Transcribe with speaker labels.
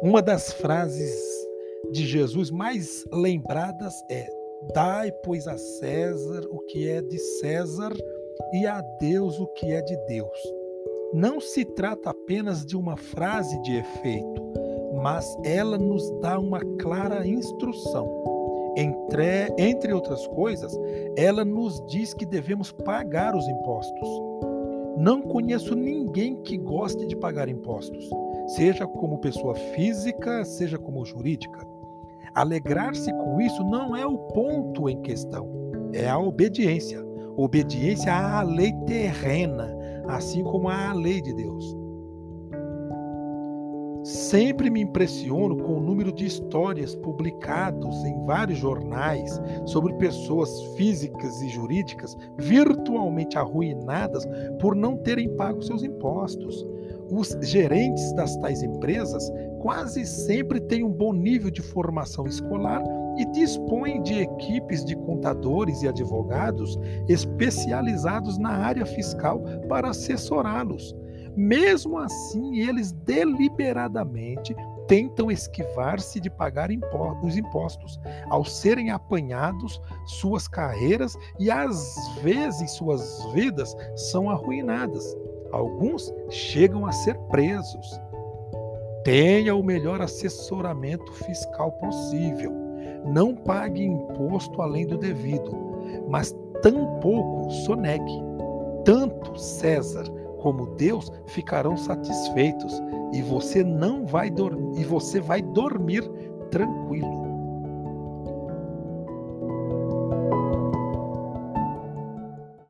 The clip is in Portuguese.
Speaker 1: Uma das frases de Jesus mais lembradas é: Dai, pois, a César o que é de César e a Deus o que é de Deus. Não se trata apenas de uma frase de efeito, mas ela nos dá uma clara instrução. Entre, entre outras coisas, ela nos diz que devemos pagar os impostos. Não conheço ninguém que goste de pagar impostos, seja como pessoa física, seja como jurídica. Alegrar-se com isso não é o ponto em questão, é a obediência. Obediência à lei terrena, assim como à lei de Deus. Sempre me impressiono com o número de histórias publicadas em vários jornais sobre pessoas físicas e jurídicas virtualmente arruinadas por não terem pago seus impostos. Os gerentes das tais empresas quase sempre têm um bom nível de formação escolar e dispõem de equipes de contadores e advogados especializados na área fiscal para assessorá-los. Mesmo assim, eles deliberadamente tentam esquivar-se de pagar os impostos. Ao serem apanhados, suas carreiras e às vezes suas vidas são arruinadas. Alguns chegam a ser presos. Tenha o melhor assessoramento fiscal possível. Não pague imposto além do devido, mas tampouco sonegue. Tanto César como Deus ficarão satisfeitos e você não vai dormir e você vai dormir tranquilo.